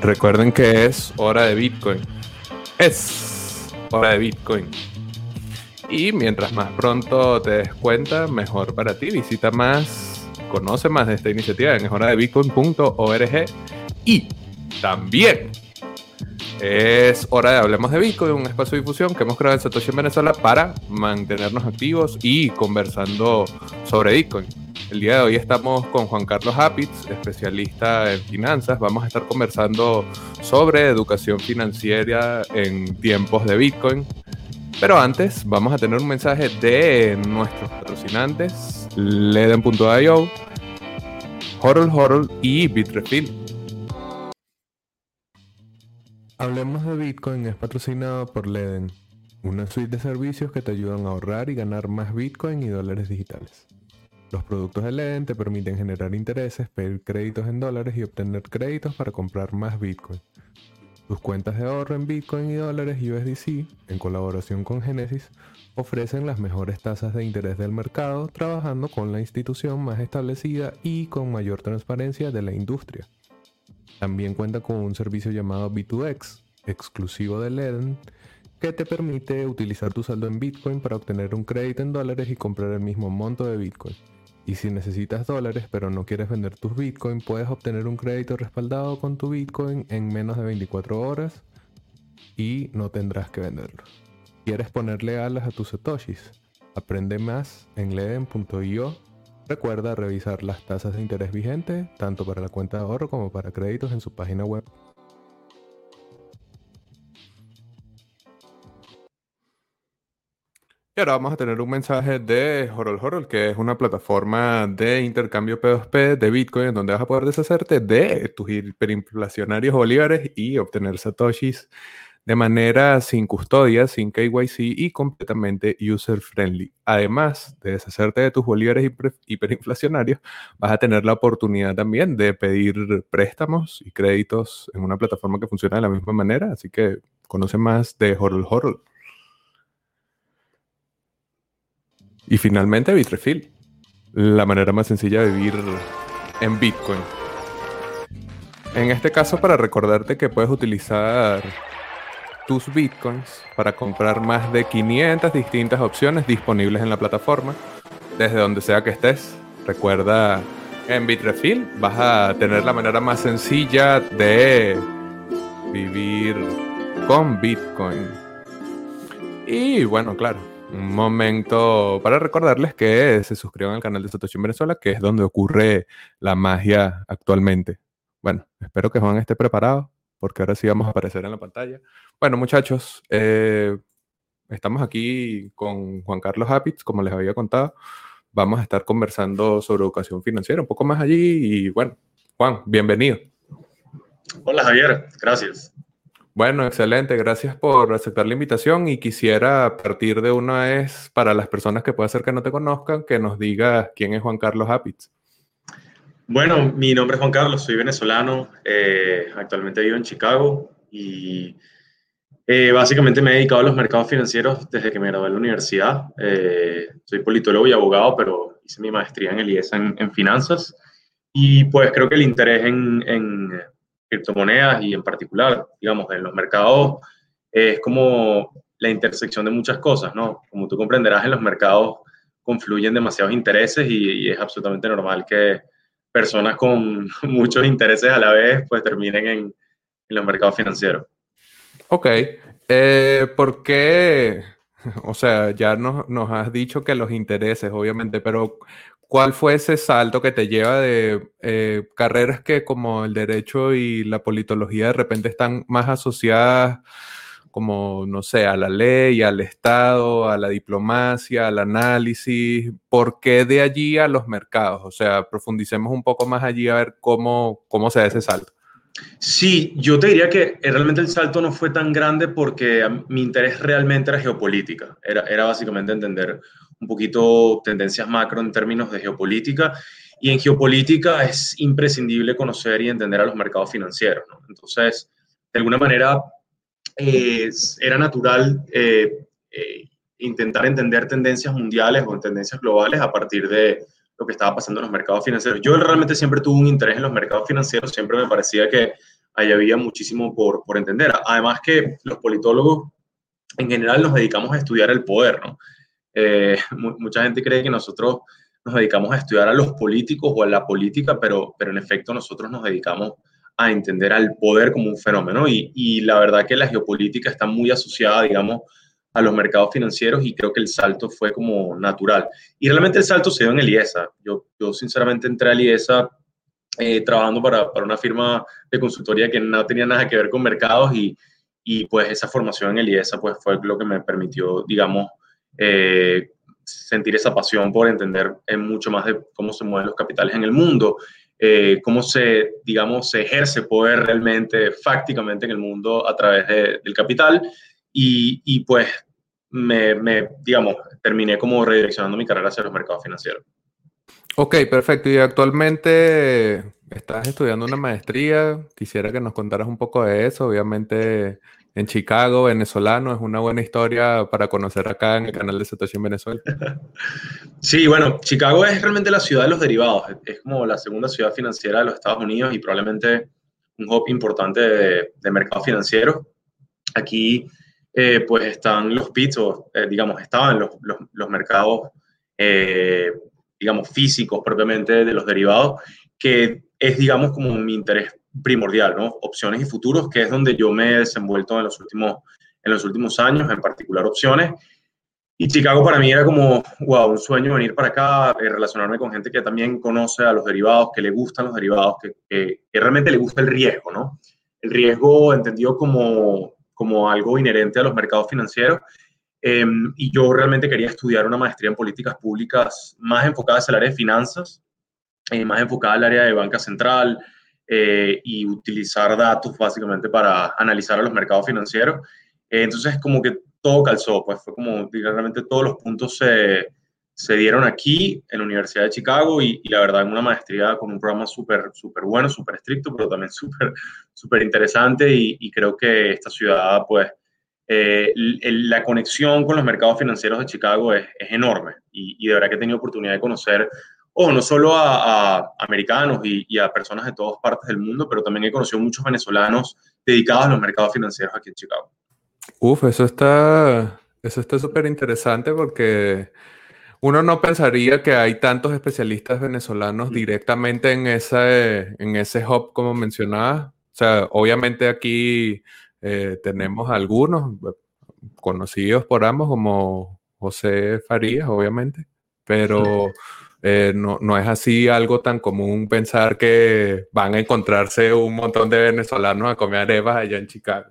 Recuerden que es hora de Bitcoin. Es hora de Bitcoin. Y mientras más pronto te des cuenta, mejor para ti. Visita más, conoce más de esta iniciativa en eshoradebitcoin.org. Y también es hora de Hablemos de Bitcoin, un espacio de difusión que hemos creado en Satoshi en Venezuela para mantenernos activos y conversando sobre Bitcoin. El día de hoy estamos con Juan Carlos Apitz, especialista en finanzas. Vamos a estar conversando sobre educación financiera en tiempos de Bitcoin. Pero antes, vamos a tener un mensaje de nuestros patrocinantes, Leden.io, Horror Horror y Bitrefill. Hablemos de Bitcoin es patrocinado por Leden, una suite de servicios que te ayudan a ahorrar y ganar más Bitcoin y dólares digitales. Los productos de Leden te permiten generar intereses, pedir créditos en dólares y obtener créditos para comprar más Bitcoin. Tus cuentas de ahorro en Bitcoin y dólares USDC, en colaboración con Genesis, ofrecen las mejores tasas de interés del mercado trabajando con la institución más establecida y con mayor transparencia de la industria. También cuenta con un servicio llamado B2X, exclusivo de Leden, que te permite utilizar tu saldo en Bitcoin para obtener un crédito en dólares y comprar el mismo monto de Bitcoin. Y si necesitas dólares pero no quieres vender tus Bitcoin, puedes obtener un crédito respaldado con tu Bitcoin en menos de 24 horas y no tendrás que venderlo. ¿Quieres ponerle alas a tus satoshis? Aprende más en leden.io. Recuerda revisar las tasas de interés vigentes tanto para la cuenta de ahorro como para créditos en su página web. Ahora vamos a tener un mensaje de Horol Horol, que es una plataforma de intercambio P2P de Bitcoin, en donde vas a poder deshacerte de tus hiperinflacionarios bolívares y obtener satoshis de manera sin custodia, sin KYC y completamente user friendly. Además de deshacerte de tus bolívares hiperinflacionarios, vas a tener la oportunidad también de pedir préstamos y créditos en una plataforma que funciona de la misma manera. Así que conoce más de Horol Horol. Y finalmente Bitrefill, la manera más sencilla de vivir en Bitcoin. En este caso para recordarte que puedes utilizar tus Bitcoins para comprar más de 500 distintas opciones disponibles en la plataforma, desde donde sea que estés. Recuerda, en Bitrefill vas a tener la manera más sencilla de vivir con Bitcoin. Y bueno, claro, un momento para recordarles que se suscriban al canal de Satoshi en Venezuela, que es donde ocurre la magia actualmente. Bueno, espero que Juan esté preparado, porque ahora sí vamos a aparecer en la pantalla. Bueno, muchachos, eh, estamos aquí con Juan Carlos Apitz, como les había contado. Vamos a estar conversando sobre educación financiera un poco más allí. Y bueno, Juan, bienvenido. Hola Javier, gracias. Bueno, excelente. Gracias por aceptar la invitación y quisiera partir de una vez para las personas que puede ser que no te conozcan, que nos diga quién es Juan Carlos Apitz. Bueno, mi nombre es Juan Carlos, soy venezolano, eh, actualmente vivo en Chicago y eh, básicamente me he dedicado a los mercados financieros desde que me gradué en la universidad. Eh, soy politólogo y abogado, pero hice mi maestría en el IES en, finanzas y pues creo que el interés en criptomonedas y en particular, digamos, en los mercados es como la intersección de muchas cosas, ¿no? Como tú comprenderás, en los mercados confluyen demasiados intereses y, es absolutamente normal que personas con muchos intereses a la vez pues terminen en, en los mercados financieros. Ok, eh, ¿por qué? O sea, ya nos, nos, has dicho que los intereses, obviamente, pero ¿Cuál fue ese salto que te lleva de eh, carreras que como el derecho y la politología de repente están más asociadas como, no sé, a la ley, al Estado, a la diplomacia, al análisis? ¿Por qué de allí a los mercados? O sea, profundicemos un poco más allí a ver cómo, cómo se da ese salto. Sí, yo te diría que realmente el salto no fue tan grande porque mi interés realmente era geopolítica. Era, era básicamente entender un poquito tendencias macro en términos de geopolítica. Y en geopolítica es imprescindible conocer y entender a los mercados financieros. Entonces, de alguna manera, era natural eh, eh, intentar entender tendencias mundiales o tendencias globales a partir de lo que estaba pasando en los mercados financieros. Yo realmente siempre tuve un interés en los mercados financieros, siempre me parecía que ahí había muchísimo por, por entender. Además que los politólogos en general nos dedicamos a estudiar el poder, ¿no? Eh, mucha gente cree que nosotros nos dedicamos a estudiar a los políticos o a la política, pero, pero en efecto nosotros nos dedicamos a entender al poder como un fenómeno y, y la verdad que la geopolítica está muy asociada, digamos, a los mercados financieros y creo que el salto fue como natural. Y realmente el salto se dio en el IESA. Yo, yo sinceramente entré al IESA eh, trabajando para, para, una firma de consultoría que no tenía nada que ver con mercados y, y pues esa formación en el IESA pues fue lo que me permitió, digamos, eh, sentir esa pasión por entender mucho más de cómo se mueven los capitales en el mundo, eh, cómo se, digamos, se ejerce poder realmente, fácticamente en el mundo a través del capital. Y, y pues me, me, digamos, terminé como redireccionando mi carrera hacia los mercados financieros. Ok, perfecto. Y actualmente estás estudiando una maestría. Quisiera que nos contaras un poco de eso. Obviamente en Chicago, venezolano, es una buena historia para conocer acá en el canal de Situación Venezuela. Sí, bueno, Chicago es realmente la ciudad de los derivados, es como la segunda ciudad financiera de los Estados Unidos y probablemente un hub importante de, de mercado financiero. Aquí, eh, pues están los pits, eh, digamos, estaban los, los, los mercados, eh, digamos, físicos propiamente de los derivados, que es, digamos, como mi interés primordial, ¿no? Opciones y futuros, que es donde yo me he desenvuelto en los últimos, en los últimos años, en particular opciones. Y Chicago para mí era como, wow, un sueño venir para acá, eh, relacionarme con gente que también conoce a los derivados, que le gustan los derivados, que, que, realmente le gusta el riesgo, ¿no? El riesgo entendido como, como algo inherente a los mercados financieros. Eh, y yo realmente quería estudiar una maestría en políticas públicas más enfocada hacia el área de finanzas, eh, más enfocada al área de banca central, eh, y utilizar datos básicamente para analizar a los mercados financieros. Eh, entonces, como que todo calzó, pues fue como realmente todos los puntos se, se dieron aquí en la Universidad de Chicago y, la verdad en una maestría con un programa súper súper bueno, súper estricto, pero también súper súper interesante y, creo que esta ciudad, pues, eh, la conexión con los mercados financieros de Chicago es, es enorme y, y, de verdad que he tenido oportunidad de conocer o no solo a, americanos y, a personas de todas partes del mundo, pero también he conocido muchos venezolanos dedicados a los mercados financieros aquí en Chicago. Uf, eso está eso está súper interesante porque uno no pensaría que hay tantos especialistas venezolanos directamente en ese, en ese hub como mencionabas. O sea, obviamente aquí eh, tenemos algunos conocidos por ambos como José Farías, obviamente, pero... Eh, no, no, es así algo tan común pensar que van a encontrarse un montón de venezolanos a comer arepas allá en Chicago.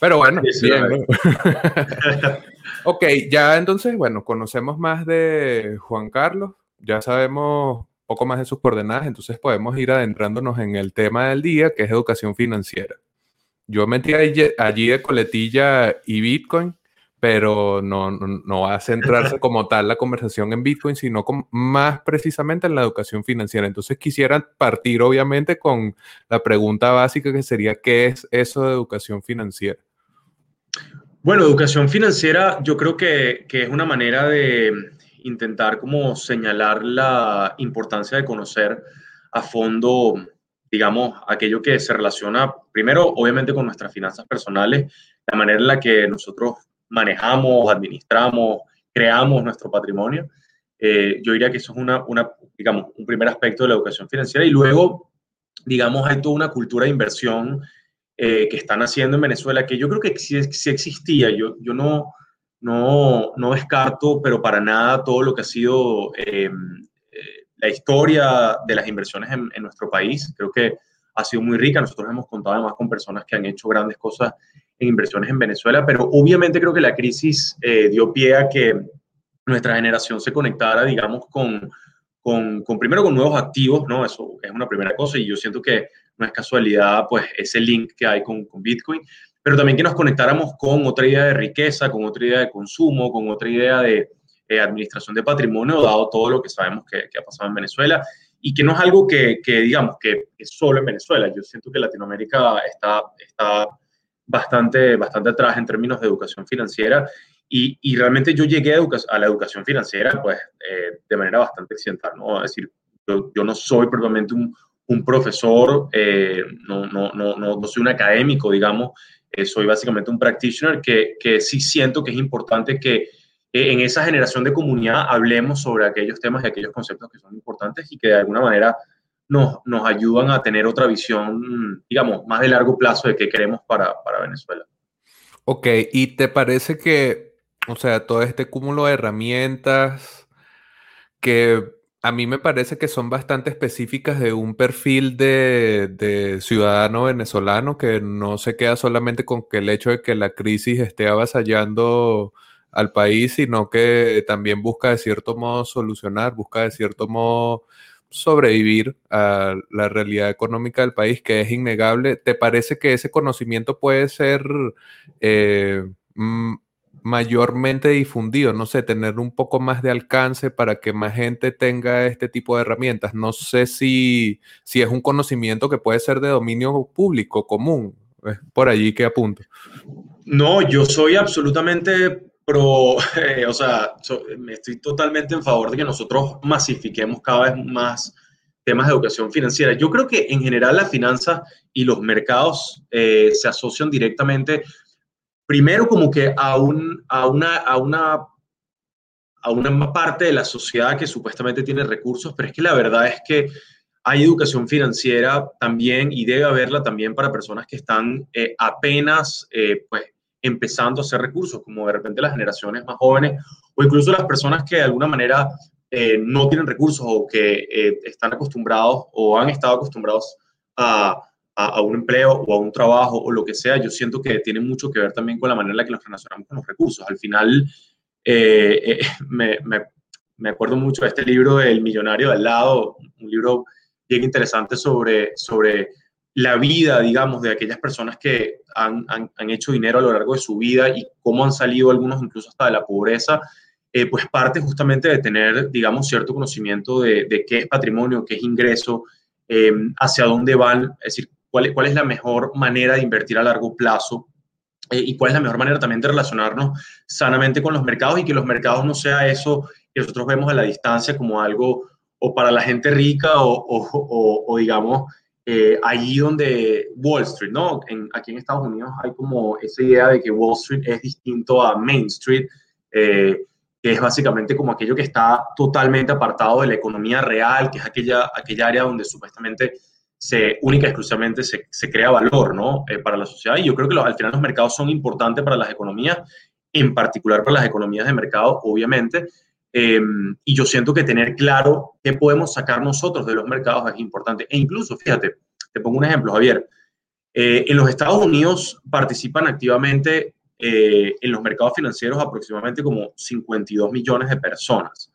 Pero bueno, bien. ok, ya entonces, bueno, conocemos más de Juan Carlos, ya sabemos poco más de sus coordenadas, entonces podemos ir adentrándonos en el tema del día, que es educación financiera. Yo metí allí de coletilla y Bitcoin, pero no, no, va a centrarse como tal la conversación en Bitcoin, sino más precisamente en la educación financiera. Entonces quisiera partir obviamente con la pregunta básica que sería, ¿qué es eso de educación financiera? Bueno, educación financiera yo creo que, que es una manera de intentar como señalar la importancia de conocer a fondo, digamos, aquello que se relaciona primero, obviamente, con nuestras finanzas personales, la manera en la que nosotros manejamos, administramos, creamos nuestro patrimonio. Eh, yo diría que eso es una, digamos, un primer aspecto de la educación financiera. Y luego, digamos, hay toda una cultura de inversión eh, que están haciendo en Venezuela, que yo creo que sí, existía. Yo, yo no, no, no, descarto, pero para nada, todo lo que ha sido em, eh, la historia de las inversiones en, en, nuestro país. Creo que ha sido muy rica. Nosotros hemos contado además con personas que han hecho grandes cosas en inversiones en Venezuela, pero obviamente creo que la crisis eh, dio pie a que nuestra generación se conectara, digamos, con, con, con, primero con nuevos activos, ¿no? Eso es una primera cosa y yo siento que no es casualidad, pues, ese link que hay con, con Bitcoin, pero también que nos conectáramos con otra idea de riqueza, con otra idea de consumo, con otra idea de eh, administración de patrimonio, dado todo lo que sabemos que, que, ha pasado en Venezuela y que no es algo que, que digamos, que es solo en Venezuela. Yo siento que Latinoamérica está, está bastante, bastante atrás en términos de educación financiera y, y realmente yo llegué a, la educación financiera pues eh, de manera bastante accidental, ¿no? Es decir, yo, yo, no soy propiamente un, un profesor, eh, no, no, no, no, soy un académico, digamos, eh, soy básicamente un practitioner que, que, sí siento que es importante que en esa generación de comunidad hablemos sobre aquellos temas y aquellos conceptos que son importantes y que de alguna manera nos, nos ayudan a tener otra visión, digamos, más de largo plazo de qué queremos para, para Venezuela. Ok, ¿y te parece que, o sea, todo este cúmulo de herramientas que a mí me parece que son bastante específicas de un perfil de, ciudadano venezolano que no se queda solamente con que el hecho de que la crisis esté avasallando al país, sino que también busca de cierto modo solucionar, busca de cierto modo sobrevivir a la realidad económica del país, que es innegable. ¿Te parece que ese conocimiento puede ser eh, mayormente difundido, no sé, tener un poco más de alcance para que más gente tenga este tipo de herramientas. No sé si, si es un conocimiento que puede ser de dominio público, común. Por allí que apunto. No, yo soy absolutamente pro, eh, o sea, me estoy totalmente en favor de que nosotros masifiquemos cada vez más temas de educación financiera. Yo creo que en general la finanza y los mercados eh, se asocian directamente primero como que a, un, a, una, a, una, a una parte de la sociedad que supuestamente tiene recursos, pero es que la verdad es que hay educación financiera también y debe haberla también para personas que están eh, apenas pues, empezando a hacer recursos, como de repente las generaciones más jóvenes o incluso las personas que de alguna manera eh, no tienen recursos o que están acostumbrados o han estado acostumbrados a, a, un empleo o a un trabajo o lo que sea, yo siento que tiene mucho que ver también con la manera en la que nos relacionamos con los recursos. Al final, eh, eh, me, me, me, acuerdo mucho de este libro El millonario de al lado, un libro bien interesante sobre, sobre la vida, digamos, de aquellas personas que han, han, hecho dinero a lo largo de su vida y cómo han salido algunos incluso hasta de la pobreza, eh, pues parte justamente de tener, digamos, cierto conocimiento de, de qué es patrimonio, qué es ingreso, hacia dónde van, es decir, cuál, es la mejor manera de invertir a largo plazo eh, y cuál es la mejor manera también de relacionarnos sanamente con los mercados y que los mercados no sea eso que nosotros vemos a la distancia como algo o para la gente rica o, digamos, eh, allí donde Wall Street, ¿no? aquí en Estados Unidos hay como esa idea de que Wall Street es distinto a Main Street, eh, que es básicamente como aquello que está totalmente apartado de la economía real, que es aquella, aquella área donde supuestamente se única exclusivamente se, se crea valor ¿no? Eh, para la sociedad. Y yo creo que al final los mercados son importantes para las economías, en particular para las economías de mercado, obviamente. Em, y yo siento que tener claro qué podemos sacar nosotros de los mercados es importante. E incluso, fíjate, te pongo un ejemplo, Javier. Eh, en los Estados Unidos participan activamente eh, en los mercados financieros aproximadamente como 52 millones de personas.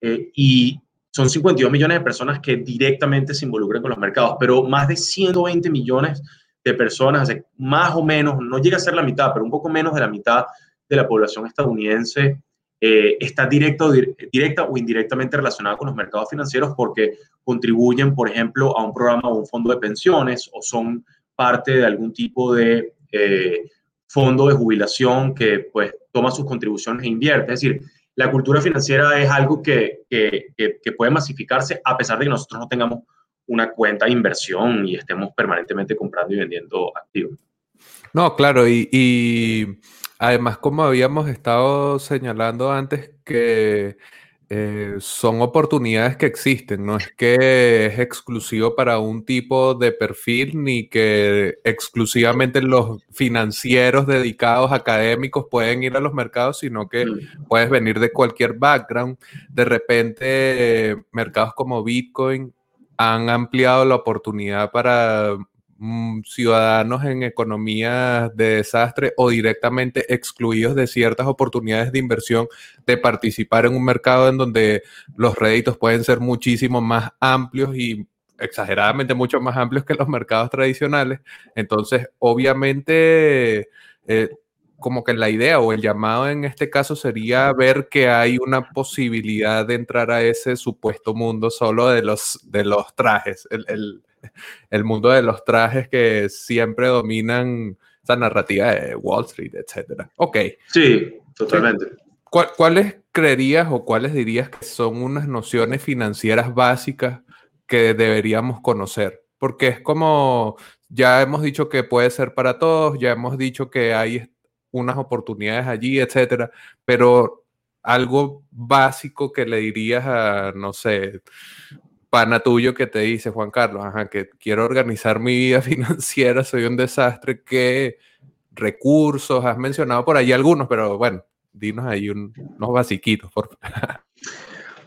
y son 52 millones de personas que directamente se involucran con los mercados, pero más de 120 millones de personas, más o menos, no llega a ser la mitad, pero un poco menos de la mitad de la población estadounidense eh, está directa o indirectamente relacionada con los mercados financieros porque contribuyen, por ejemplo, a un programa o un fondo de pensiones o son parte de algún tipo de eh, fondo de jubilación que pues toma sus contribuciones e invierte. Es decir, la cultura financiera es algo que, puede masificarse a pesar de que nosotros no tengamos una cuenta de inversión y estemos permanentemente comprando y vendiendo activos. No, claro, y además como habíamos estado señalando antes que eh, son oportunidades que existen, no es que es exclusivo para un tipo de perfil ni que exclusivamente los financieros dedicados académicos pueden ir a los mercados, sino que mm. puedes venir de cualquier background. De repente, mercados como Bitcoin han ampliado la oportunidad para ciudadanos en economías de desastre o directamente excluidos de ciertas oportunidades de inversión de participar en un mercado en donde los réditos pueden ser muchísimo más amplios y exageradamente mucho más amplios que los mercados tradicionales. Entonces, obviamente, eh, como que la idea o el llamado en este caso sería ver que hay una posibilidad de entrar a ese supuesto mundo solo de los, de los trajes. el mundo de los trajes que siempre dominan esa narrativa de Wall Street, etcétera. Ok. Sí, totalmente. ¿Cuáles creerías o cuáles dirías que son unas nociones financieras básicas que deberíamos conocer, porque es como, ya hemos dicho que puede ser para todos, ya hemos dicho que hay unas oportunidades allí, etcétera, pero algo básico que le dirías a, no sé, pana tuyo que te dice, Juan Carlos, ajá, que quiero organizar mi vida financiera, soy un desastre, ¿qué recursos? Has mencionado por ahí algunos, pero bueno, dinos ahí unos basiquitos, por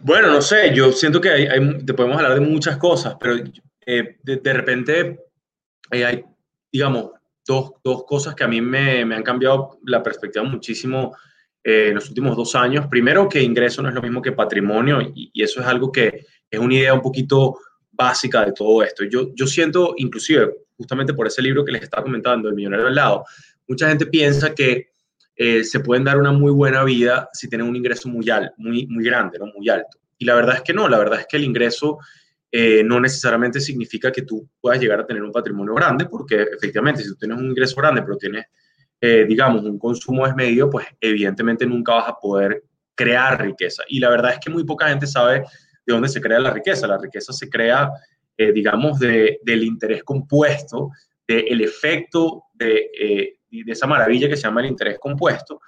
Bueno, no sé, yo siento que hay, te podemos hablar de muchas cosas, pero eh, de, repente eh, hay, digamos, dos, dos, cosas que a mí me, me han cambiado la perspectiva muchísimo eh, en los últimos dos años. Primero, que ingreso no es lo mismo que patrimonio y, y, eso es algo que es una idea un poquito básica de todo esto. Yo, yo siento, inclusive, justamente por ese libro que les estaba comentando, El Millonario al lado, mucha gente piensa que eh, se pueden dar una muy buena vida si tienen un ingreso muy, alto, muy, muy grande, ¿no? muy alto. Y la verdad es que no, la verdad es que el ingreso eh, no necesariamente significa que tú puedas llegar a tener un patrimonio grande, porque efectivamente si tú tienes un ingreso grande, pero tienes, eh, digamos, un consumo desmedido, pues evidentemente nunca vas a poder crear riqueza. Y la verdad es que muy poca gente sabe de dónde se crea la riqueza. La riqueza se crea, digamos, de, del interés compuesto, del efecto de, de esa maravilla que se llama el interés compuesto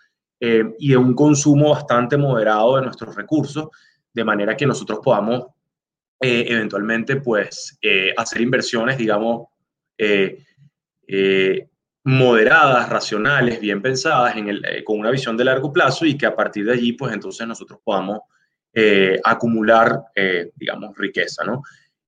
eh, y de un consumo bastante moderado de nuestros recursos, de manera que nosotros podamos eh, eventualmente pues eh, hacer inversiones, digamos, moderadas, racionales, bien pensadas, con una visión de largo plazo y que a partir de allí pues entonces nosotros podamos acumular, digamos, riqueza, ¿no?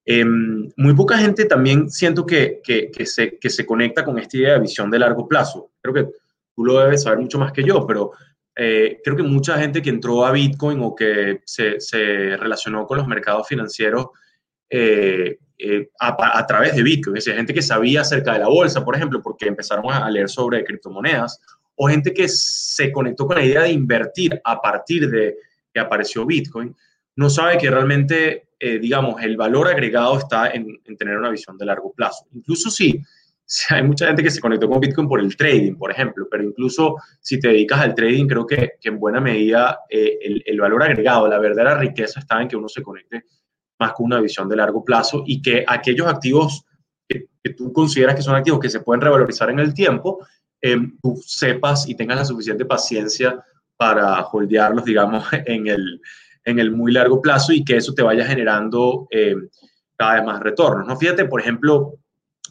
Em, muy poca gente también siento que, que, que, se, que se conecta con esta idea de visión de largo plazo. Creo que tú lo debes saber mucho más que yo, pero eh, creo que mucha gente que entró a Bitcoin o que se, se relacionó con los mercados financieros eh, eh, a, a, través de Bitcoin, es decir, gente que sabía acerca de la bolsa, por ejemplo, porque empezaron a leer sobre criptomonedas, o gente que se conectó con la idea de invertir a partir de que apareció Bitcoin, no sabe que realmente eh, digamos, el valor agregado está en, tener una visión de largo plazo. Incluso si, hay mucha gente que se conectó con Bitcoin por el trading, por ejemplo, pero incluso si te dedicas al trading, creo que, en buena medida eh, el, valor agregado, la verdadera riqueza está en que uno se conecte más con una visión de largo plazo y que aquellos activos que, tú consideras que son activos que se pueden revalorizar en el tiempo, eh, tú sepas y tengas la suficiente paciencia para holdearlos, digamos, en el, en el muy largo plazo y que eso te vaya generando eh, cada vez más retornos. ¿no? Fíjate, por ejemplo,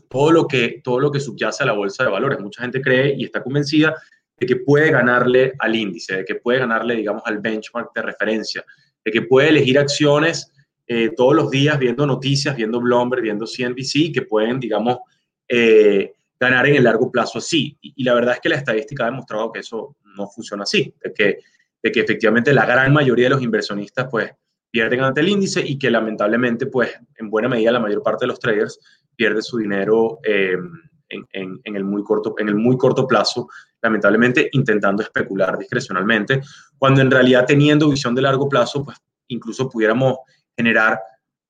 todo lo, que, todo lo que subyace a la bolsa de valores. Mucha gente cree y está convencida de que puede ganarle al índice, de que puede ganarle, digamos, al benchmark de referencia, de que puede elegir acciones eh, todos los días viendo noticias, viendo Bloomberg, viendo CNBC, que pueden, digamos, eh, ganar en el largo plazo así. Y, y, la verdad es que la estadística ha demostrado que eso no funciona así, de que de que efectivamente la gran mayoría de los inversionistas pues pierden ante el índice y que lamentablemente pues en buena medida la mayor parte de los traders pierde su dinero eh, en, en, el muy corto, en el muy corto plazo, lamentablemente intentando especular discrecionalmente, cuando en realidad teniendo visión de largo plazo pues incluso pudiéramos generar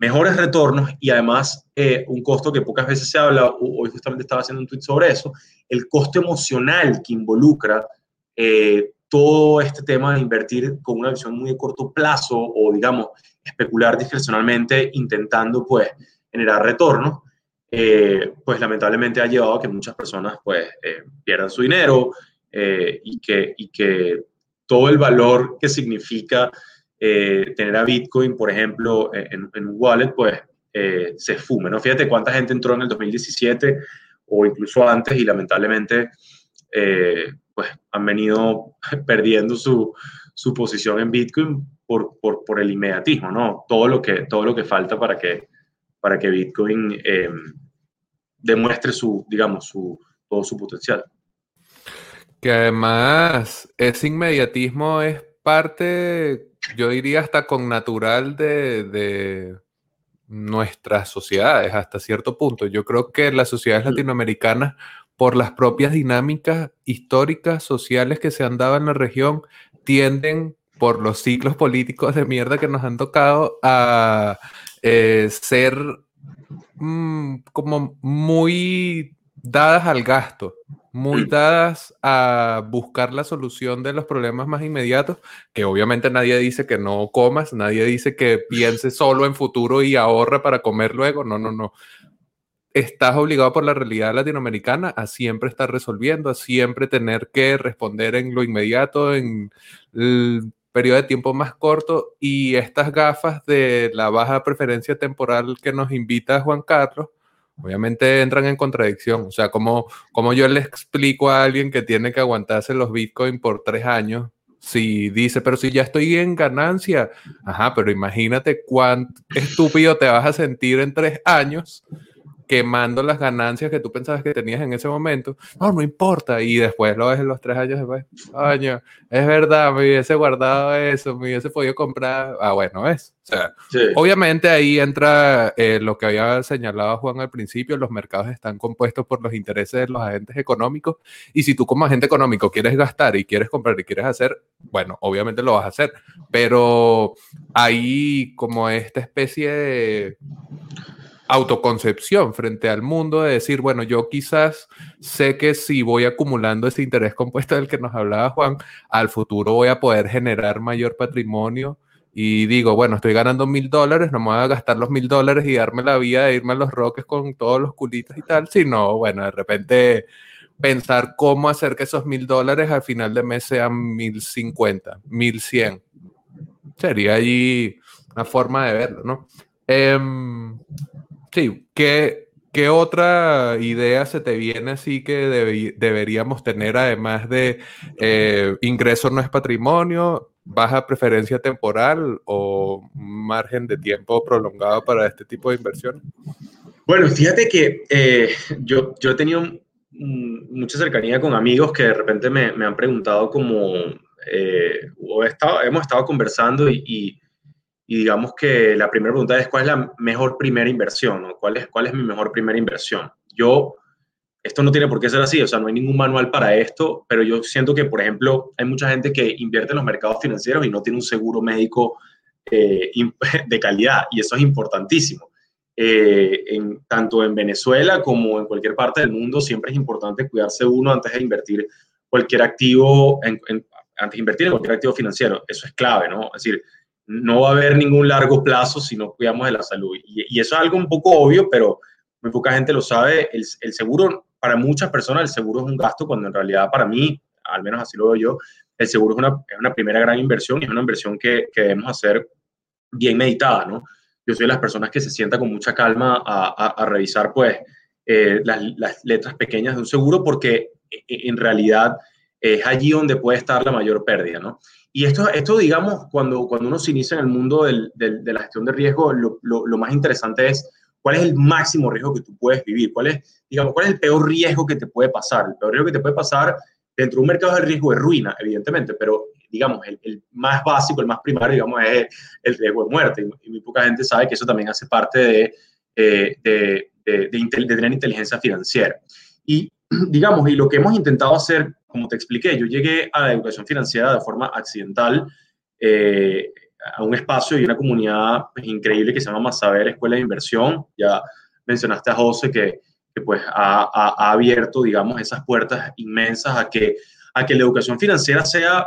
mejores retornos y además eh, un costo que pocas veces se habla, hoy justamente estaba haciendo un tweet sobre eso, el costo emocional que involucra eh, todo este tema de invertir con una visión muy de corto plazo o, digamos, especular discrecionalmente intentando, pues, generar retorno, eh, pues lamentablemente ha llevado a que muchas personas, pues, eh, pierdan su dinero eh, y, que, y que todo el valor que significa tener a Bitcoin, por ejemplo, en, en un wallet, pues, se esfume, ¿no? Fíjate cuánta gente entró en el 2017 o incluso antes y lamentablemente pues han venido perdiendo su, su posición en Bitcoin por, por, por, el inmediatismo, ¿no? Todo lo que, todo lo que falta para que, para que Bitcoin eh, demuestre su, digamos, su, todo su potencial. Que además ese inmediatismo es parte, yo diría hasta con natural de, de nuestras sociedades hasta cierto punto. Yo creo que las sociedades latinoamericanas por las propias dinámicas históricas, sociales que se han dado en la región, tienden, por los ciclos políticos de mierda que nos han tocado, a eh, ser mm, como muy dadas al gasto. muy dadas a buscar la solución de los problemas más inmediatos, que obviamente nadie dice que no comas, nadie dice que piense solo en futuro y ahorre para comer luego, no, no, no. Estás obligado por la realidad latinoamericana a siempre estar resolviendo, a siempre tener que responder en lo inmediato, en el periodo de tiempo más corto. Y estas gafas de la baja preferencia temporal que nos invita Juan Carlos, obviamente entran en contradicción. O sea, como, como yo le explico a alguien que tiene que aguantarse los Bitcoin por tres años, si dice, pero si ya estoy en ganancia, ajá, pero imagínate cuánto estúpido te vas a sentir en tres años quemando las ganancias que tú pensabas que tenías en ese momento. No, no importa. Y después lo ves en los tres años después. Año, es verdad, me hubiese guardado eso, me hubiese podido comprar. Ah, bueno, es. O sea, obviamente ahí entra eh, lo que había señalado Juan al principio, los mercados están compuestos por los intereses de los agentes económicos y si tú como agente económico quieres gastar y quieres comprar y quieres hacer, bueno, obviamente lo vas a hacer, pero hay como esta especie de autoconcepción frente al mundo de decir, bueno, yo quizás sé que si voy acumulando ese interés compuesto del que nos hablaba Juan, al futuro voy a poder generar mayor patrimonio y digo, bueno, estoy ganando mil dólares, no me voy a gastar los mil dólares y darme la vida de irme a los roques con todos los culitos y tal, sino, bueno, de repente pensar cómo hacer que esos mil dólares al final de mes sean mil cincuenta, mil cien. Sería allí una forma de verlo, ¿no? Em, Sí, ¿qué, ¿qué otra idea se te viene así que deberíamos tener además de eh, ingreso no es patrimonio, baja preferencia temporal o margen de tiempo prolongado para este tipo de inversión? Bueno, fíjate que eh, yo, yo he tenido mucha cercanía con amigos que de repente me, me han preguntado como, eh, o estado, hemos estado conversando y digamos que la primera pregunta es, ¿cuál es la mejor primera inversión? ¿no? ¿Cuál, es, ¿Cuál es mi mejor primera inversión? Yo, esto no tiene por qué ser así, o sea, no hay ningún manual para esto, pero yo siento que, por ejemplo, hay mucha gente que invierte en los mercados financieros y no tiene un seguro médico eh, de calidad, y eso es importantísimo. Eh, en, tanto en Venezuela como en cualquier parte del mundo, siempre es importante cuidarse uno antes de invertir cualquier activo, antes de invertir en cualquier activo financiero. Eso es clave, ¿no? Es decir, no va a haber ningún largo plazo si no cuidamos de la salud. Y, eso es algo un poco obvio, pero muy poca gente lo sabe. El, seguro, para muchas personas, el seguro es un gasto, cuando en realidad para mí, al menos así lo veo yo, el seguro es una, es una primera gran inversión y es una inversión que, que, debemos hacer bien meditada, ¿no? Yo soy de las personas que se sienta con mucha calma a, a, revisar, pues, eh, las, las letras pequeñas de un seguro porque e, e, en realidad es allí donde puede estar la mayor pérdida, ¿no? Y esto, esto digamos, cuando, cuando uno se inicia en el mundo del, de la gestión de riesgo, lo, lo, más interesante es cuál es el máximo riesgo que tú puedes vivir, cuál es, digamos, cuál es el peor riesgo que te puede pasar. El peor riesgo que te puede pasar dentro de un mercado de riesgo de ruina, evidentemente, pero digamos, el, el, más básico, el más primario, digamos, es el riesgo de muerte. Y, muy poca gente sabe que eso también hace parte de, eh, de, de, de, tener inteligencia financiera. Y digamos, y lo que hemos intentado hacer como te expliqué, yo llegué a la educación financiera de forma accidental eh, a un espacio y una comunidad pues, increíble que se llama Saber Escuela de Inversión. Ya mencionaste a José que, que pues ha, ha, abierto, digamos, esas puertas inmensas a que, a que la educación financiera sea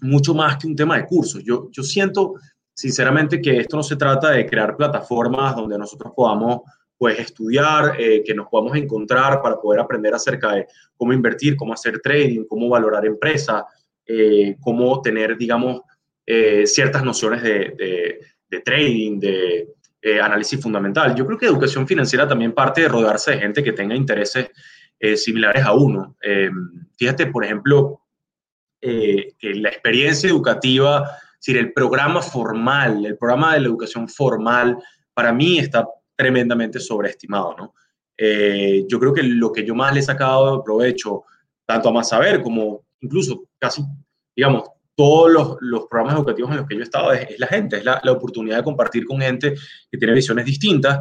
mucho más que un tema de cursos. Yo, yo siento, sinceramente, que esto no se trata de crear plataformas donde nosotros podamos pues estudiar, eh, que nos podamos encontrar para poder aprender acerca de cómo invertir, cómo hacer trading, cómo valorar empresas, eh, cómo tener, digamos, eh, ciertas nociones de, de, trading, de análisis fundamental. Yo creo que educación financiera también parte de rodearse de gente que tenga intereses similares a uno. fíjate, por ejemplo, que la experiencia educativa, es decir, el programa formal, el programa de la educación formal, para mí está tremendamente sobreestimado, ¿no? Eh, yo creo que lo que yo más le he sacado de provecho, tanto a más saber como incluso casi, digamos, todos los, los, programas educativos en los que yo he estado es, la gente, es la, la, oportunidad de compartir con gente que tiene visiones distintas.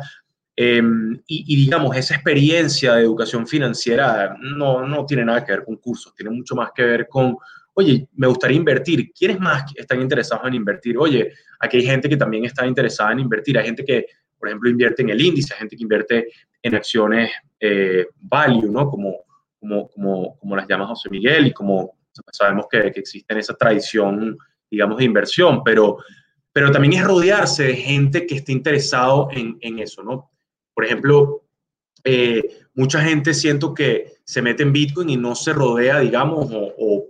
Em, y, digamos, esa experiencia de educación financiera no, no tiene nada que ver con cursos, tiene mucho más que ver con, oye, me gustaría invertir. ¿Quiénes más están interesados en invertir? Oye, aquí hay gente que también está interesada en invertir. Hay gente que por ejemplo, invierte en el índice, gente que invierte en acciones eh, value, ¿no? Como, como, como, como las llama José Miguel y como sabemos que, que existe esa tradición, digamos, de inversión, pero, pero también es rodearse de gente que esté interesado en, en eso, ¿no? Por ejemplo, eh, mucha gente siento que se mete en Bitcoin y no se rodea, digamos, o,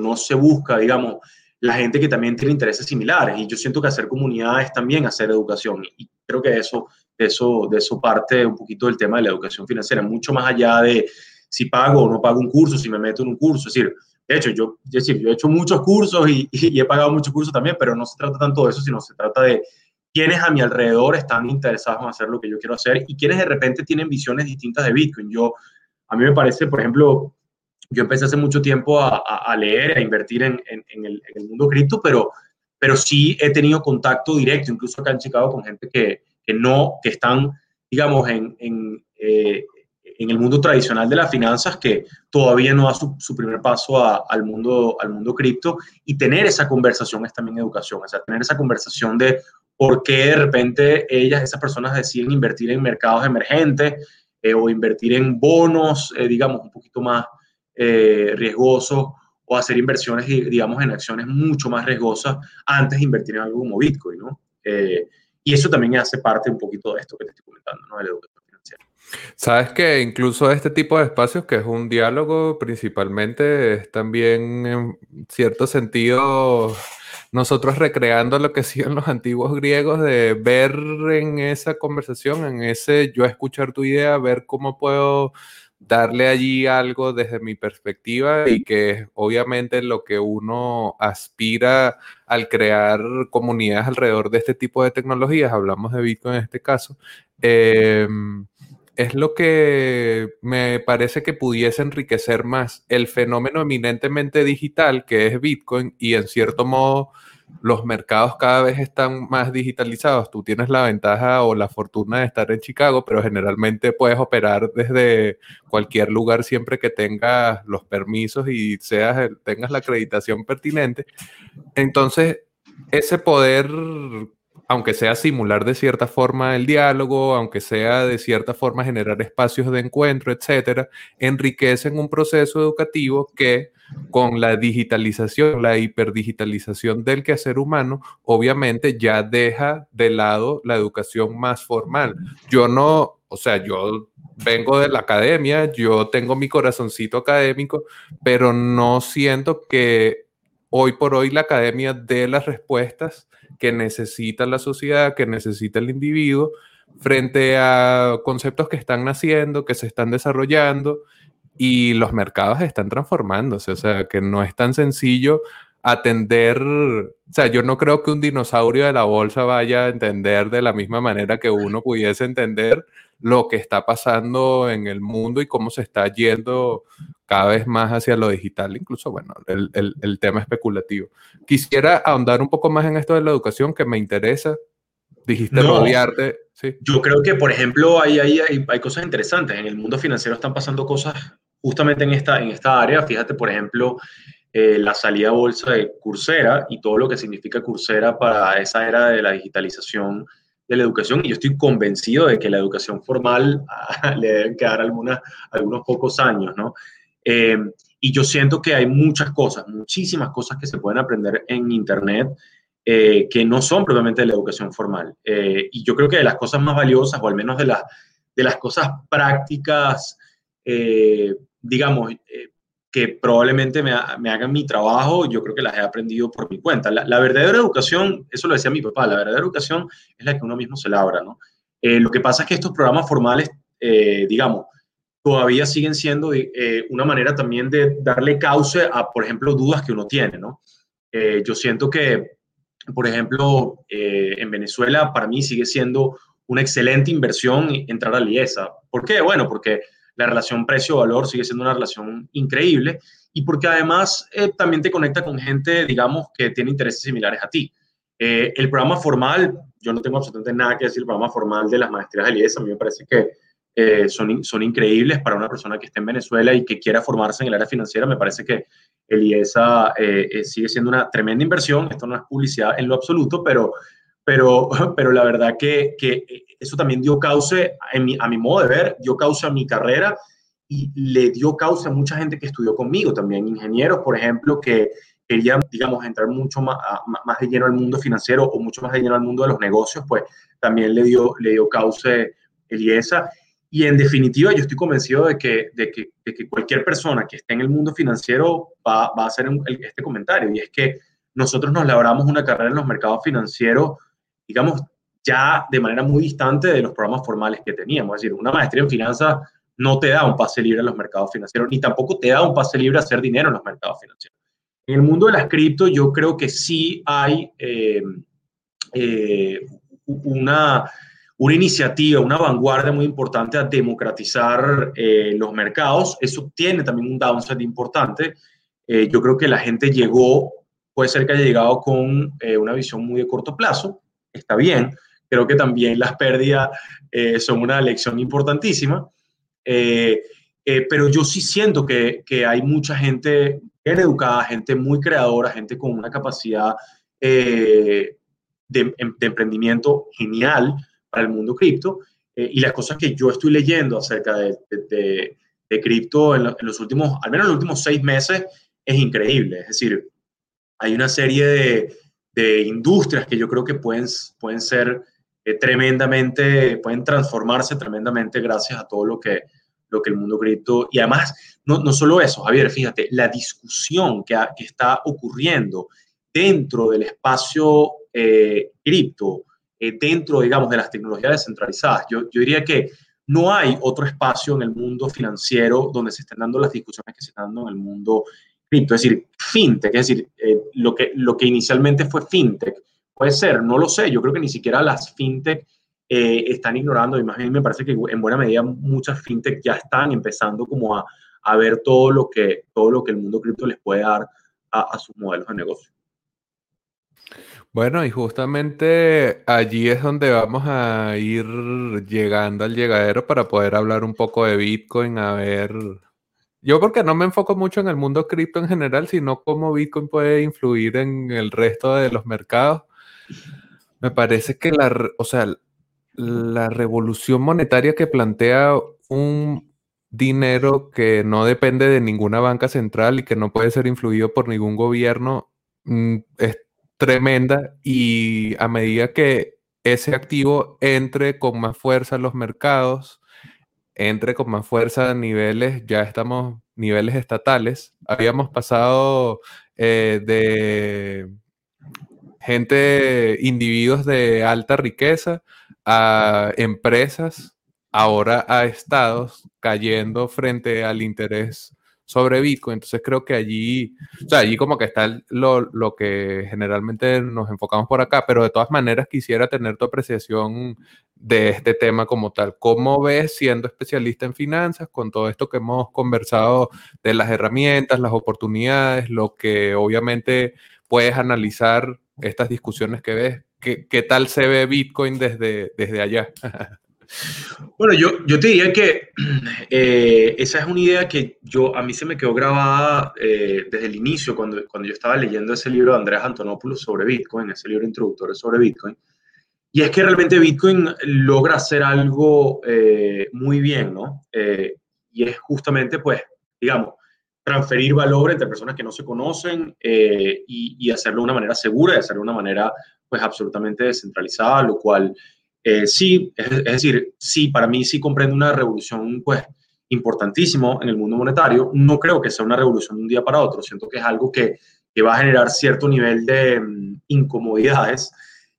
no se busca, digamos, la gente que también tiene intereses similares. Y yo siento que hacer comunidad es también hacer educación. Y creo que eso, eso, de eso parte un poquito del tema de la educación financiera, mucho más allá de si pago o no pago un curso, si me meto en un curso. Es decir, de hecho, yo, decir, yo he hecho muchos cursos y, y, he pagado muchos cursos también, pero no se trata tanto de eso, sino se trata de quiénes a mi alrededor están interesados en hacer lo que yo quiero hacer y quiénes de repente tienen visiones distintas de Bitcoin. Yo, a mí me parece, por ejemplo, yo empecé hace mucho tiempo a, leer, a invertir en, el, mundo cripto, pero, pero sí he tenido contacto directo, incluso acá en Chicago, con gente que, que no, que están, digamos, en, eh, en el mundo tradicional de las finanzas que todavía no da su, su primer paso al mundo al mundo cripto. Y tener esa conversación es también educación, o sea, tener esa conversación de por qué de repente ellas, esas personas deciden invertir en mercados emergentes eh, o invertir en bonos, eh, digamos, un poquito más eh, riesgosos o hacer inversiones, digamos, en acciones mucho más riesgosas antes de invertir en algo como Bitcoin, ¿no? Eh, y eso también hace parte un poquito de esto que te estoy comentando, ¿no? De la educación financiera. Sabes que incluso este tipo de espacios, que es un diálogo principalmente, es también en cierto sentido nosotros recreando lo que hacían los antiguos griegos de ver en esa conversación, en ese yo escuchar tu idea, ver cómo puedo darle allí algo desde mi perspectiva y que obviamente lo que uno aspira al crear comunidades alrededor de este tipo de tecnologías, hablamos de Bitcoin en este caso, eh, es lo que me parece que pudiese enriquecer más el fenómeno eminentemente digital que es Bitcoin y en cierto modo los mercados cada vez están más digitalizados. Tú tienes la ventaja o la fortuna de estar en Chicago, pero generalmente puedes operar desde cualquier lugar siempre que tengas los permisos y seas, tengas la acreditación pertinente. Entonces, ese poder aunque sea simular de cierta forma el diálogo, aunque sea de cierta forma generar espacios de encuentro, etcétera, enriquecen un proceso educativo que con la digitalización, la hiperdigitalización del quehacer humano, obviamente ya deja de lado la educación más formal. Yo no, o sea, yo vengo de la academia, yo tengo mi corazoncito académico, pero no siento que hoy por hoy la academia dé las respuestas que necesita la sociedad, que necesita el individuo, frente a conceptos que están naciendo, que se están desarrollando y los mercados están transformándose. O sea, que no es tan sencillo atender, o sea, yo no creo que un dinosaurio de la bolsa vaya a entender de la misma manera que uno pudiese entender lo que está pasando en el mundo y cómo se está yendo cada vez más hacia lo digital, incluso, bueno, el, el, el, tema especulativo. Quisiera ahondar un poco más en esto de la educación que me interesa. Dijiste no, rodearte. ¿sí? Yo creo que, por ejemplo, hay, hay, hay, hay, cosas interesantes. En el mundo financiero están pasando cosas justamente en esta, en esta área. Fíjate, por ejemplo, eh, la salida a bolsa de Coursera y todo lo que significa Coursera para esa era de la digitalización de la educación y yo estoy convencido de que la educación formal le deben quedar algunas, algunos pocos años, ¿no? Eh, y yo siento que hay muchas cosas, muchísimas cosas que se pueden aprender en Internet eh, que no son propiamente de la educación formal. Eh, y yo creo que de las cosas más valiosas, o al menos de, la, de las cosas prácticas, eh, digamos, eh, que probablemente me, me, hagan mi trabajo, yo creo que las he aprendido por mi cuenta. La, la, verdadera educación, eso lo decía mi papá, la verdadera educación es la que uno mismo se labra, ¿no? Eh, lo que pasa es que estos programas formales, eh, digamos, todavía siguen siendo eh, una manera también de darle cauce a, por ejemplo, dudas que uno tiene, ¿no? Eh, yo siento que, por ejemplo, en Venezuela para mí sigue siendo una excelente inversión entrar a Liesa. ¿Por qué? Bueno, porque la relación precio-valor sigue siendo una relación increíble y porque además eh, también te conecta con gente, digamos, que tiene intereses similares a ti. Eh, el programa formal, yo no tengo absolutamente nada que decir, el programa formal de las maestrías de IES, a mí me parece que eh, son, son increíbles para una persona que esté en Venezuela y que quiera formarse en el área financiera. Me parece que el IESA sigue siendo una tremenda inversión. Esto no es publicidad en lo absoluto, pero, pero, pero la verdad que, que eso también dio cauce, mi, a mi modo de ver, dio cauce a mi carrera y le dio causa a mucha gente que estudió conmigo también, ingenieros, por ejemplo, que querían, digamos, entrar mucho más, más de lleno al mundo financiero o mucho más de lleno al mundo de los negocios, pues también le dio, le dio causa Eliesa. Y en definitiva, yo estoy convencido de que, de que, de que cualquier persona que esté en el mundo financiero va, va a hacer este comentario, y es que nosotros nos labramos una carrera en los mercados financieros, digamos, ya de manera muy distante de los programas formales que teníamos. Es decir, una maestría en finanzas no te da un pase libre en los mercados financieros, ni tampoco te da un pase libre a hacer dinero en los mercados financieros. En el mundo de las cripto, yo creo que sí hay eh, eh, una, una iniciativa, una vanguardia muy importante a democratizar eh, los mercados. Eso tiene también un downside importante. yo creo que la gente llegó, puede ser que haya llegado con una visión muy de corto plazo, está bien. Creo que también las pérdidas son una lección importantísima. pero yo sí siento que, que hay mucha gente bien educada, gente muy creadora, gente con una capacidad eh, de, emprendimiento genial para el mundo cripto. Eh, y las cosas que yo estoy leyendo acerca de, de, cripto en, los últimos, al menos en los últimos seis meses, es increíble. Es decir, hay una serie de, de industrias que yo creo que pueden, pueden ser eh, tremendamente, pueden transformarse tremendamente gracias a todo lo que, lo que el mundo cripto, y además, no, no solo eso, Javier, fíjate, la discusión que, está ocurriendo dentro del espacio eh, cripto, eh, dentro, digamos, de las tecnologías descentralizadas, yo, yo diría que no hay otro espacio en el mundo financiero donde se estén dando las discusiones que se están dando en el mundo es decir, fintech, es decir, eh, lo, que, lo que inicialmente fue fintech, puede ser, no lo sé, yo creo que ni siquiera las fintech eh, están ignorando, y más bien me parece que en buena medida muchas fintech ya están empezando como a, a ver todo lo, que, todo lo que el mundo cripto les puede dar a, a sus modelos de negocio. Bueno, y justamente allí es donde vamos a ir llegando al llegadero para poder hablar un poco de Bitcoin, a ver, yo porque no me enfoco mucho en el mundo cripto en general, sino cómo Bitcoin puede influir en el resto de los mercados. Me parece que la, o sea, la revolución monetaria que plantea un dinero que no depende de ninguna banca central y que no puede ser influido por ningún gobierno mm, es tremenda y a medida que ese activo entre con más fuerza en los mercados, entre con más fuerza a niveles, ya estamos niveles estatales, habíamos pasado eh, de gente, individuos de alta riqueza, a empresas, ahora a estados cayendo frente al interés sobre Bitcoin. Entonces creo que allí, allí como que está lo, lo, que generalmente nos enfocamos por acá, pero de todas maneras quisiera tener tu apreciación de este tema como tal. ¿Cómo ves siendo especialista en finanzas con todo esto que hemos conversado de las herramientas, las oportunidades, lo que obviamente puedes analizar estas discusiones que ves? ¿Qué, qué tal se ve Bitcoin desde, desde allá? Bueno, yo, yo te diría que eh, esa es una idea que yo, a mí se me quedó grabada eh, desde el inicio, cuando, cuando yo estaba leyendo ese libro de Andrés Antonopoulos sobre Bitcoin, ese libro introductorio sobre Bitcoin, y es que realmente Bitcoin logra hacer algo eh, muy bien, ¿no? y es justamente, pues, digamos, transferir valor entre personas que no se conocen y, y, hacerlo de una manera segura y hacerlo de una manera, pues, absolutamente descentralizada, lo cual eh, sí, es, decir, sí, para mí sí comprende una revolución, pues, importantísimo en el mundo monetario. No creo que sea una revolución de un día para otro. Siento que es algo que, que va a generar cierto nivel de mm, incomodidades.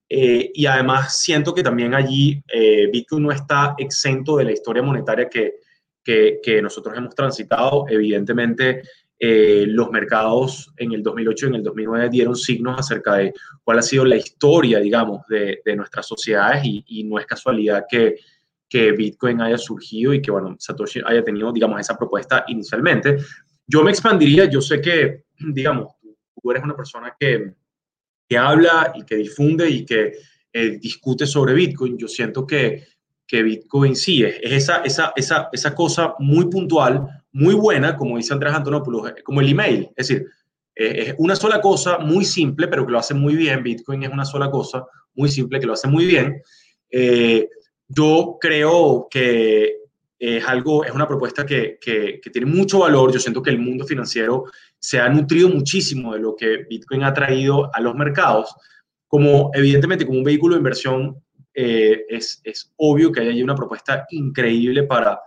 Eh, y además siento que también allí eh, Bitcoin no está exento de la historia monetaria que, que, que nosotros hemos transitado. Evidentemente, eh, los mercados en el 2008 y en el 2009 dieron signos acerca de cuál ha sido la historia, digamos, de, nuestras sociedades y, no es casualidad que, que, Bitcoin haya surgido y que, bueno, Satoshi haya tenido, digamos, esa propuesta inicialmente. Yo me expandiría, yo sé que, digamos, tú eres una persona que, que habla y que difunde y que eh, discute sobre Bitcoin. Yo siento que, que Bitcoin sí es, es esa, esa, esa, esa cosa muy puntual, muy buena, como dice Andrés Antonopoulos, eh, como el email. Es decir, eh, es una sola cosa muy simple, pero que lo hace muy bien. Bitcoin es una sola cosa muy simple que lo hace muy bien. Yo creo que es algo, es una propuesta que, que, tiene mucho valor. Yo siento que el mundo financiero se ha nutrido muchísimo de lo que Bitcoin ha traído a los mercados. Como evidentemente como un vehículo de inversión, eh, es, es, obvio que hay ahí una propuesta increíble para,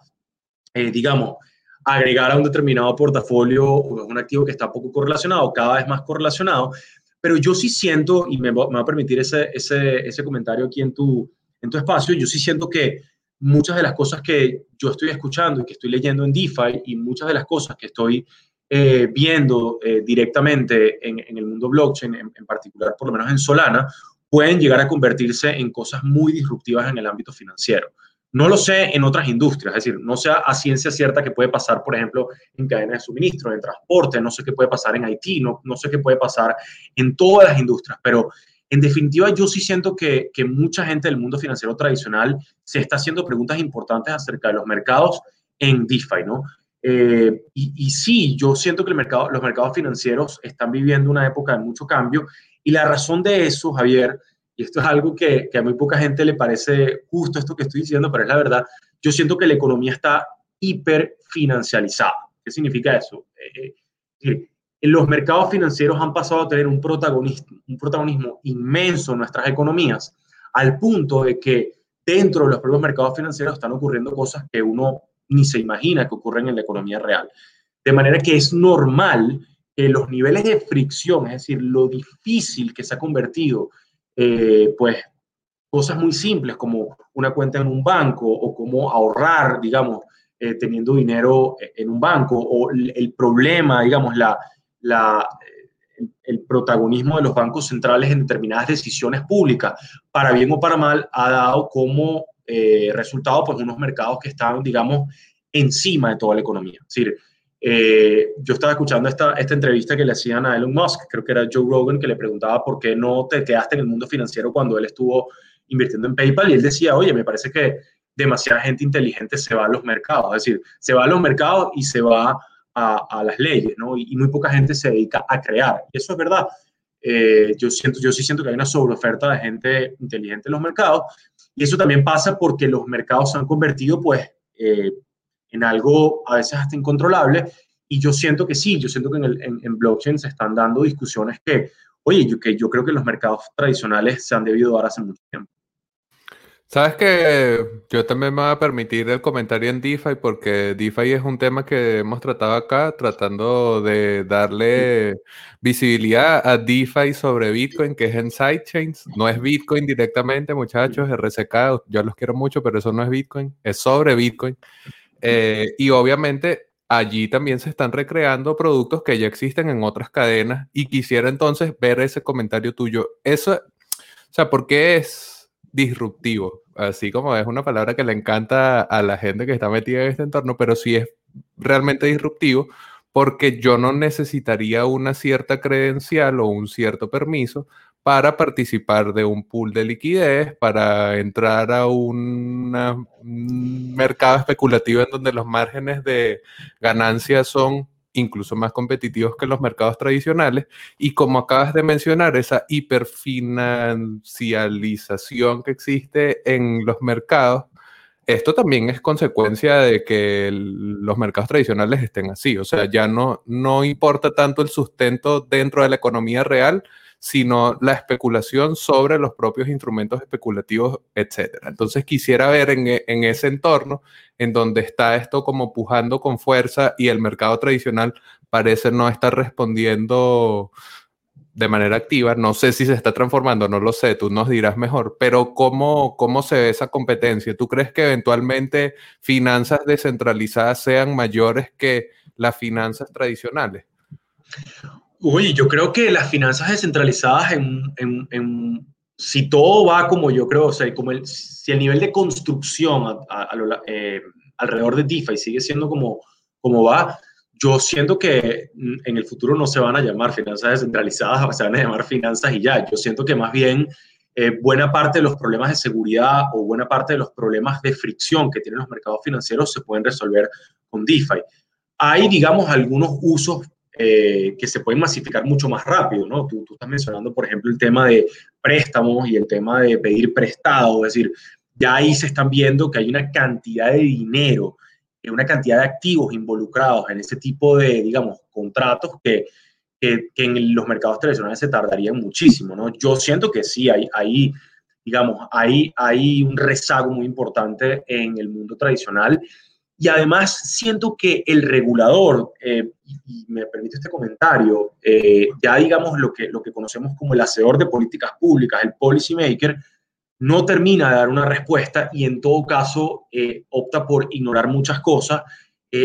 eh, digamos, agregar a un determinado portafolio un activo que está poco correlacionado, cada vez más correlacionado. Pero yo sí siento, y me, va a permitir ese, ese, ese comentario aquí en tu, en tu espacio, yo sí siento que muchas de las cosas que yo estoy escuchando y que estoy leyendo en DeFi y muchas de las cosas que estoy eh, viendo eh, directamente en, el mundo blockchain, en, particular por lo menos en Solana, pueden llegar a convertirse en cosas muy disruptivas en el ámbito financiero. No lo sé en otras industrias, es decir, no sé a ciencia cierta qué puede pasar, por ejemplo, en cadenas de suministro, en transporte, no sé qué puede pasar en Haití, no, no sé qué puede pasar en todas las industrias, pero en definitiva, yo sí siento que, mucha gente del mundo financiero tradicional se está haciendo preguntas importantes acerca de los mercados en DeFi, ¿no? Eh, y, sí, yo siento que el mercado, los mercados financieros están viviendo una época de mucho cambio y la razón de eso, Javier, y esto es algo que, a muy poca gente le parece justo esto que estoy diciendo, pero es la verdad, yo siento que la economía está hiperfinancializada. ¿Qué significa eso? Eh, eh, los mercados financieros han pasado a tener un protagonismo, un protagonismo inmenso en nuestras economías, al punto de que dentro de los propios mercados financieros están ocurriendo cosas que uno ni se imagina que ocurren en la economía real. De manera que es normal que los niveles de fricción, es decir, lo difícil que se ha convertido, eh, pues cosas muy simples como una cuenta en un banco o cómo ahorrar, digamos, eh, teniendo dinero en un banco o el problema, digamos, la, la, el protagonismo de los bancos centrales en determinadas decisiones públicas, para bien o para mal, ha dado como eh, resultado pues, unos mercados que están, digamos, encima de toda la economía. Es decir, eh, yo estaba escuchando esta, esta entrevista que le hacían a Elon Musk, creo que era Joe Rogan, que le preguntaba por qué no te quedaste en el mundo financiero cuando él estuvo invirtiendo en PayPal y él decía, oye, me parece que demasiada gente inteligente se va a los mercados, es decir, se va a los mercados y se va a, las leyes, ¿no? Y, muy poca gente se dedica a crear. Y eso es verdad. Eh, yo, siento, yo sí siento que hay una sobreoferta de gente inteligente en los mercados. Y eso también pasa porque los mercados se han convertido, pues, eh, en algo a veces hasta incontrolable. Y yo siento que sí, yo siento que en, en, blockchain se están dando discusiones que, oye, yo, que yo creo que los mercados tradicionales se han debido dar hace mucho tiempo. Sabes que yo también me voy a permitir el comentario en DeFi porque DeFi es un tema que hemos tratado acá, tratando de darle visibilidad a DeFi sobre Bitcoin, que es en sidechains. No es Bitcoin directamente, muchachos, RSK, yo los quiero mucho, pero eso no es Bitcoin, es sobre Bitcoin. Eh, y obviamente allí también se están recreando productos que ya existen en otras cadenas y quisiera entonces ver ese comentario tuyo. Eso, o sea, ¿por qué es disruptivo, así como es una palabra que le encanta a la gente que está metida en este entorno, pero sí es realmente disruptivo porque yo no necesitaría una cierta credencial o un cierto permiso para participar de un pool de liquidez, para entrar a un mercado especulativo en donde los márgenes de ganancia son incluso más competitivos que los mercados tradicionales. Y como acabas de mencionar, esa hiperfinancialización que existe en los mercados, esto también es consecuencia de que los mercados tradicionales estén así. O sea, ya no, no importa tanto el sustento dentro de la economía real, sino la especulación sobre los propios instrumentos especulativos, etc. Entonces quisiera ver en, en, ese entorno en donde está esto como pujando con fuerza y el mercado tradicional parece no estar respondiendo de manera activa. No sé si se está transformando, no lo sé, tú nos dirás mejor, pero ¿cómo, cómo se ve esa competencia? ¿Tú crees que eventualmente finanzas descentralizadas sean mayores que las finanzas tradicionales? Uy, yo creo que las finanzas descentralizadas, en, si todo va como yo creo, o sea, como el, si el nivel de construcción eh, alrededor de DeFi sigue siendo como, como va, yo siento que en el futuro no se van a llamar finanzas descentralizadas, se van a llamar finanzas y ya. Yo siento que más bien eh, buena parte de los problemas de seguridad o buena parte de los problemas de fricción que tienen los mercados financieros se pueden resolver con DeFi. Hay, digamos, algunos usos eh, que se pueden masificar mucho más rápido, ¿no? Tú, tú, estás mencionando, por ejemplo, el tema de préstamos y el tema de pedir prestado, es decir, ya ahí se están viendo que hay una cantidad de dinero, una cantidad de activos involucrados en ese tipo de, digamos, contratos que, que, en los mercados tradicionales se tardarían muchísimo, ¿no? Yo siento que sí, hay, hay digamos, hay, hay un rezago muy importante en el mundo tradicional y además siento que el regulador, eh, y, me permite este comentario, eh, ya digamos lo que, lo que conocemos como el hacedor de políticas públicas, el policy maker, no termina de dar una respuesta y en todo caso eh, opta por ignorar muchas cosas,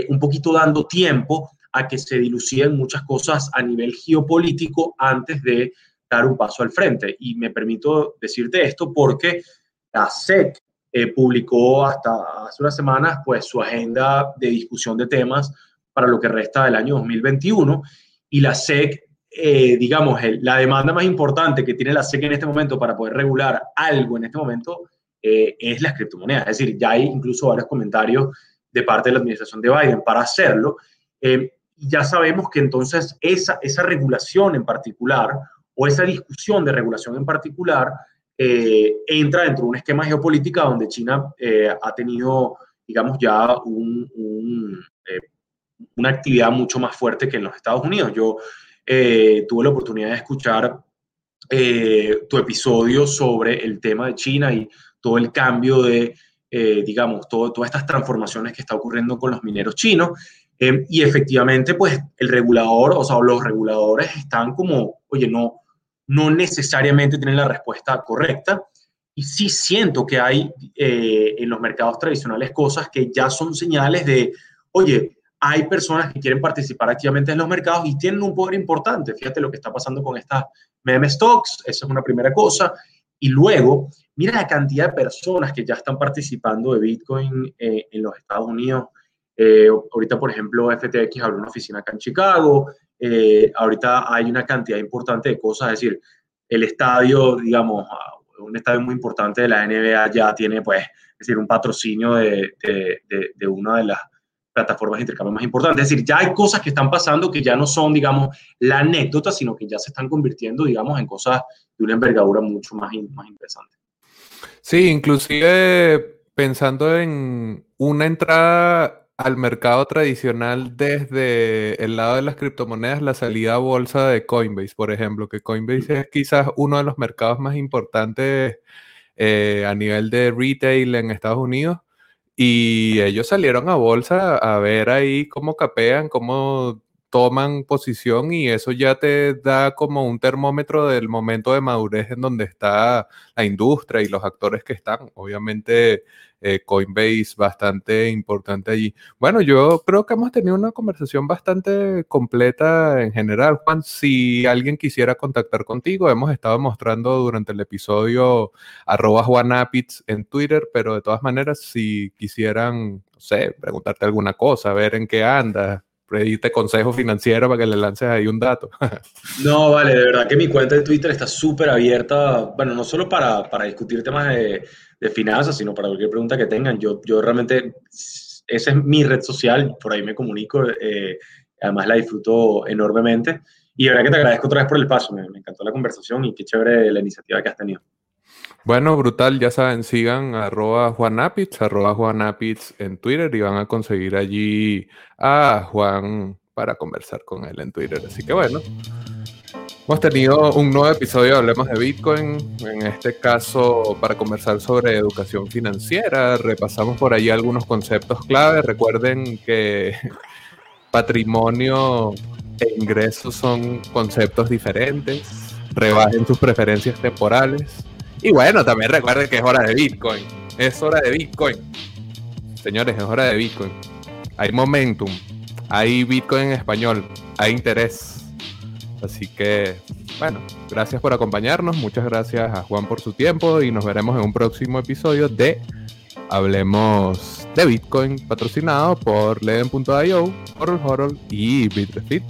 un poquito dando tiempo a que se diluciden muchas cosas a nivel geopolítico antes de dar un paso al frente. Y me permito decirte esto porque la SEC eh, publicó hasta hace unas semanas pues, su agenda de discusión de temas para lo que resta del año 2021 y la SEC, eh, digamos, la demanda más importante que tiene la SEC en este momento para poder regular algo en este momento eh, es las criptomonedas. Es decir, ya hay incluso varios comentarios de parte de la administración de Biden para hacerlo. ya sabemos que entonces esa, esa regulación en particular o esa discusión de regulación en particular eh, entra dentro de un esquema geopolítico donde China eh, ha tenido, digamos, ya eh, una actividad mucho más fuerte que en los Estados Unidos. Yo tuve la oportunidad de escuchar tu episodio sobre el tema de China y todo el cambio de, digamos, todo, todas estas transformaciones que está ocurriendo con los mineros chinos. y efectivamente, pues el regulador, o sea, los reguladores están como, oye, no, no necesariamente tienen la respuesta correcta. Y sí siento que hay eh, en los mercados tradicionales cosas que ya son señales de, oye, hay personas que quieren participar activamente en los mercados y tienen un poder importante. Fíjate lo que está pasando con estas meme stocks, esa es una primera cosa. Y luego, mira la cantidad de personas que ya están participando de Bitcoin eh, en los Estados Unidos. Eh, ahorita, por ejemplo, FTX abrió una oficina acá en Chicago, eh, ahorita hay una cantidad importante de cosas, es decir, el estadio, digamos, un estadio muy importante de la NBA ya tiene, pues, es decir, un patrocinio de, de, de, una de las plataformas de intercambio más importantes. Es decir, ya hay cosas que están pasando que ya no son, digamos, la anécdota, sino que ya se están convirtiendo, digamos, en cosas de una envergadura mucho más, más interesante. Sí, inclusive pensando en una entrada al mercado tradicional desde el lado de las criptomonedas, la salida a bolsa de Coinbase, por ejemplo, que Coinbase es quizás uno de los mercados más importantes eh, a nivel de retail en Estados Unidos. Y ellos salieron a bolsa a ver ahí cómo capean, cómo toman posición y eso ya te da como un termómetro del momento de madurez en donde está la industria y los actores que están. Obviamente eh, Coinbase bastante importante allí. Bueno, yo creo que hemos tenido una conversación bastante completa en general. Juan, si alguien quisiera contactar contigo, hemos estado mostrando durante el episodio arroba en Twitter, pero de todas maneras, si quisieran, no sé, preguntarte alguna cosa, ver en qué andas, pedirte consejo financiero para que le lances ahí un dato. no, vale, de verdad que mi cuenta de Twitter está súper abierta, bueno, no solo para, para discutir temas de de finanzas, sino para cualquier pregunta que tengan. Yo, yo realmente, esa es mi red social, por ahí me comunico, eh, además la disfruto enormemente. Y de verdad que te agradezco otra vez por el paso, me, encantó la conversación y qué chévere la iniciativa que has tenido. Bueno, brutal, ya saben, sigan arroba Juanapitz, arroba Juanapitz en Twitter y van a conseguir allí a Juan para conversar con él en Twitter. Así que bueno, Hemos tenido un nuevo episodio Hablemos de Bitcoin, en este caso para conversar sobre educación financiera. Repasamos por ahí algunos conceptos clave. Recuerden que patrimonio e ingresos son conceptos diferentes. Rebajen sus preferencias temporales. Y bueno, también recuerden que es hora de Bitcoin. Es hora de Bitcoin. Señores, es hora de Bitcoin. Hay momentum. Hay Bitcoin en español. Hay interés Así que, bueno, gracias por acompañarnos. Muchas gracias a Juan por su tiempo y nos veremos en un próximo episodio de Hablemos de Bitcoin, patrocinado por Leden.io, Horror Horror y Bitrefit.